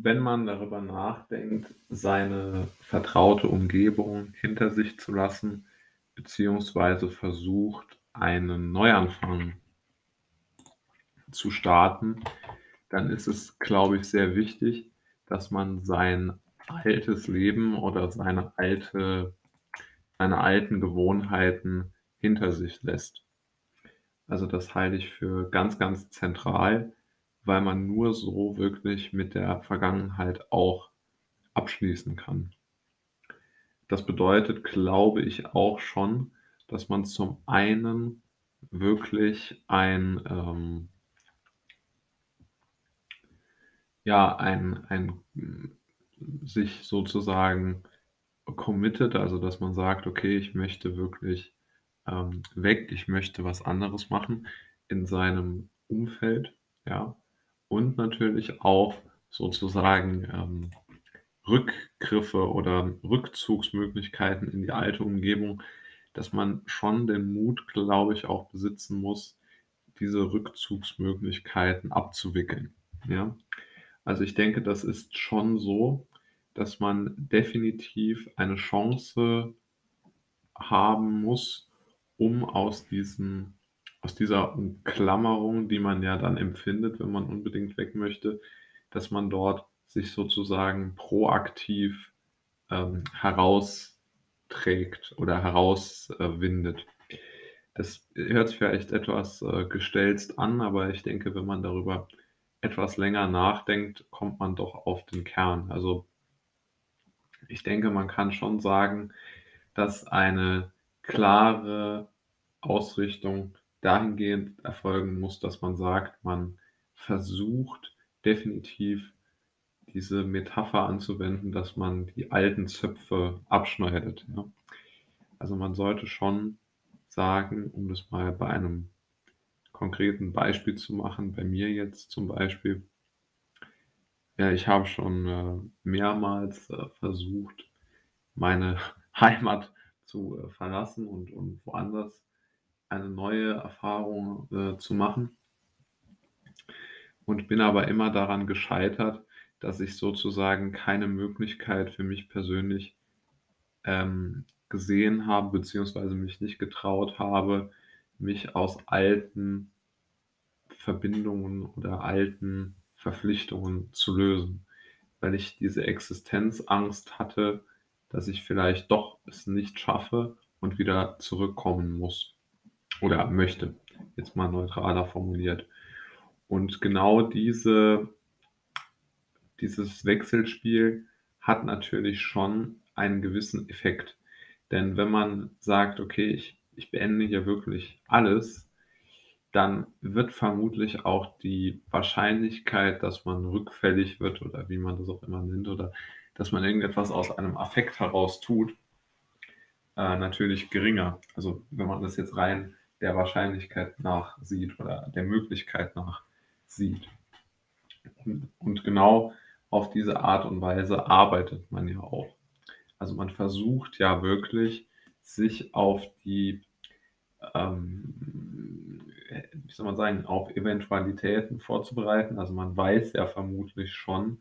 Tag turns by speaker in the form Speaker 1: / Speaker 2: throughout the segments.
Speaker 1: wenn man darüber nachdenkt, seine vertraute Umgebung hinter sich zu lassen, beziehungsweise versucht, einen Neuanfang zu starten, dann ist es, glaube ich, sehr wichtig, dass man sein altes Leben oder seine alte seine alten Gewohnheiten hinter sich lässt. Also, das halte ich für ganz, ganz zentral, weil man nur so wirklich mit der Vergangenheit auch abschließen kann. Das bedeutet, glaube ich, auch schon, dass man zum einen wirklich ein, ähm ja, ein ein sich sozusagen committed, also dass man sagt: „Okay, ich möchte wirklich, ähm, weg, ich möchte was anderes machen in seinem Umfeld“, ja? Und natürlich auch sozusagen, ähm, Rückgriffe oder Rückzugsmöglichkeiten in die alte Umgebung, dass man schon den Mut, glaube ich, auch besitzen muss, diese Rückzugsmöglichkeiten abzuwickeln, ja? Also, ich denke, das ist schon so, dass man definitiv eine Chance haben muss, um aus diesen aus dieser Umklammerung, die man ja dann empfindet, wenn man unbedingt weg möchte, dass man dort sich sozusagen proaktiv, ähm, herausträgt oder herauswindet. Das hört sich vielleicht etwas, äh, gestelzt an, aber ich denke, wenn man darüber etwas länger nachdenkt, kommt man doch auf den Kern. Also ich denke, man kann schon sagen, dass eine klare Ausrichtung dahingehend erfolgen muss, dass man sagt, man versucht definitiv diese Metapher anzuwenden, dass man die alten Zöpfe abschneidet, ja. Also, man sollte schon sagen, um das mal bei einem konkreten Beispiel zu machen, bei mir jetzt zum Beispiel ja, ich habe schon, äh, mehrmals, äh, versucht, meine Heimat zu, äh, verlassen und und woanders eine neue Erfahrung, äh, zu machen. Und bin aber immer daran gescheitert, dass ich sozusagen keine Möglichkeit für mich persönlich, ähm, gesehen habe, beziehungsweise mich nicht getraut habe, mich aus alten Verbindungen oder alten Verpflichtungen zu lösen, weil ich diese Existenzangst hatte, dass ich vielleicht doch es nicht schaffe und wieder zurückkommen muss oder möchte, jetzt mal neutraler formuliert. Und genau diese dieses Wechselspiel hat natürlich schon einen gewissen Effekt. Denn wenn man sagt: „Okay, ich ich beende hier wirklich alles“, dann wird vermutlich auch die Wahrscheinlichkeit, dass man rückfällig wird oder wie man das auch immer nennt oder dass man irgendetwas aus einem Affekt heraus tut, äh, natürlich geringer. Also, wenn man das jetzt rein der Wahrscheinlichkeit nach sieht oder der Möglichkeit nach sieht. Und genau auf diese Art und Weise arbeitet man ja auch. Also, man versucht ja wirklich, sich auf die, ähm wie soll man sagen, auf Eventualitäten vorzubereiten. Also, man weiß ja vermutlich schon,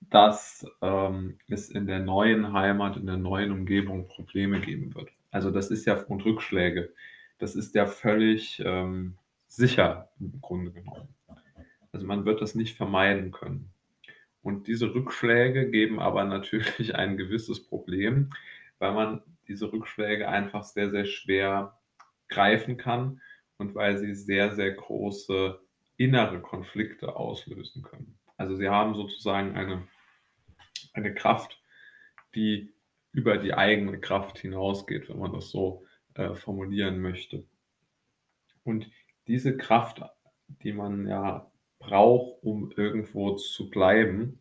Speaker 1: dass, ähm, es in der neuen Heimat, in der neuen Umgebung Probleme geben wird. Also, das ist ja und Rückschläge. Das ist ja völlig, ähm, sicher im Grunde genommen. Also, man wird das nicht vermeiden können. Und diese Rückschläge geben aber natürlich ein gewisses Problem, weil man diese Rückschläge einfach sehr, sehr schwer greifen kann und weil sie sehr, sehr große innere Konflikte auslösen können. Also, sie haben sozusagen eine eine Kraft, die über die eigene Kraft hinausgeht, wenn man das so, äh, formulieren möchte. Und diese Kraft, die man ja braucht, um irgendwo zu bleiben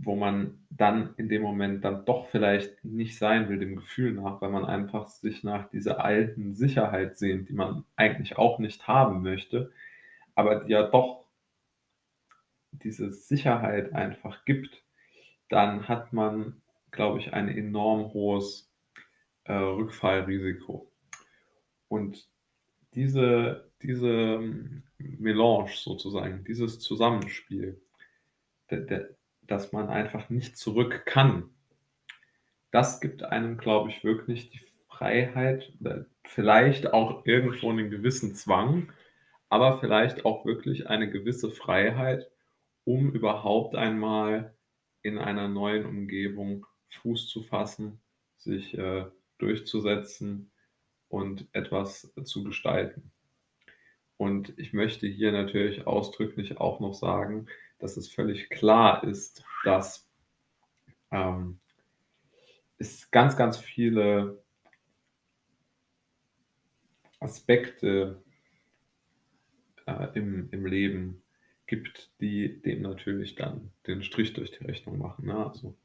Speaker 1: wo man dann in dem Moment dann doch vielleicht nicht sein will, dem Gefühl nach, weil man einfach sich nach dieser alten Sicherheit sehnt, die man eigentlich auch nicht haben möchte, aber die ja doch diese Sicherheit einfach gibt, dann hat man, glaube ich, ein enorm hohes, äh, Rückfallrisiko. Und diese diese Melange sozusagen, dieses Zusammenspiel d d dass man einfach nicht zurück kann. Das gibt einem, glaube ich, wirklich die Freiheit oder vielleicht auch irgendwo 'nen gewissen Zwang, aber vielleicht auch wirklich eine gewisse Freiheit, um überhaupt einmal in einer neuen Umgebung Fuß zu fassen, sich, äh, durchzusetzen und etwas zu gestalten. Und ich möchte hier natürlich ausdrücklich auch noch sagen, dass es völlig klar ist, dass, ähm, es ganz, ganz viele Aspekte äh, im im Leben gibt, die dem natürlich dann den Strich durch die Rechnung machen, ne? Also,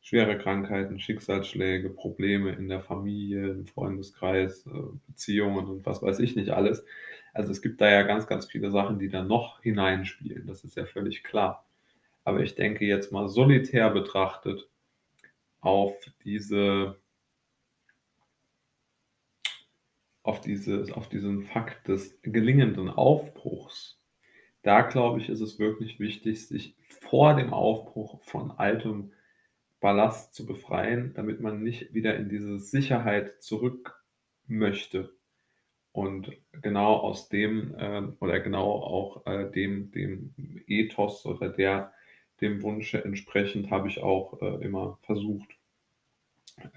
Speaker 1: schwere Krankheiten, Schicksalsschläge, Probleme in der Familie, im Freundeskreis, äh, Beziehungen und was weiß ich nicht alles. Also, es gibt da ja ganz, ganz viele Sachen, die da noch hineinspielen. Das ist ja völlig klar. Aber ich denke jetzt mal solitär betrachtet auf diese auf dieses auf diesen Fakt des gelingenden Aufbruchs. Da glaube ich, ist es wirklich wichtig, sich vor dem Aufbruch von altem Ballast zu befreien, damit man nicht wieder in diese Sicherheit zurück möchte. Und genau aus dem, ähm oder genau auch, äh, dem dem Ethos oder der dem Wunsche entsprechend habe ich auch, äh, immer versucht,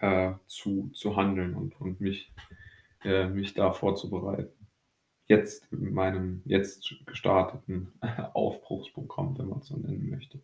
Speaker 1: äh, zu zu handeln und und mich äh, mich da vorzubereiten. Jetzt in meinem jetzt gestarteten Aufbruchsprogramm, wenn man's so nennen möchte.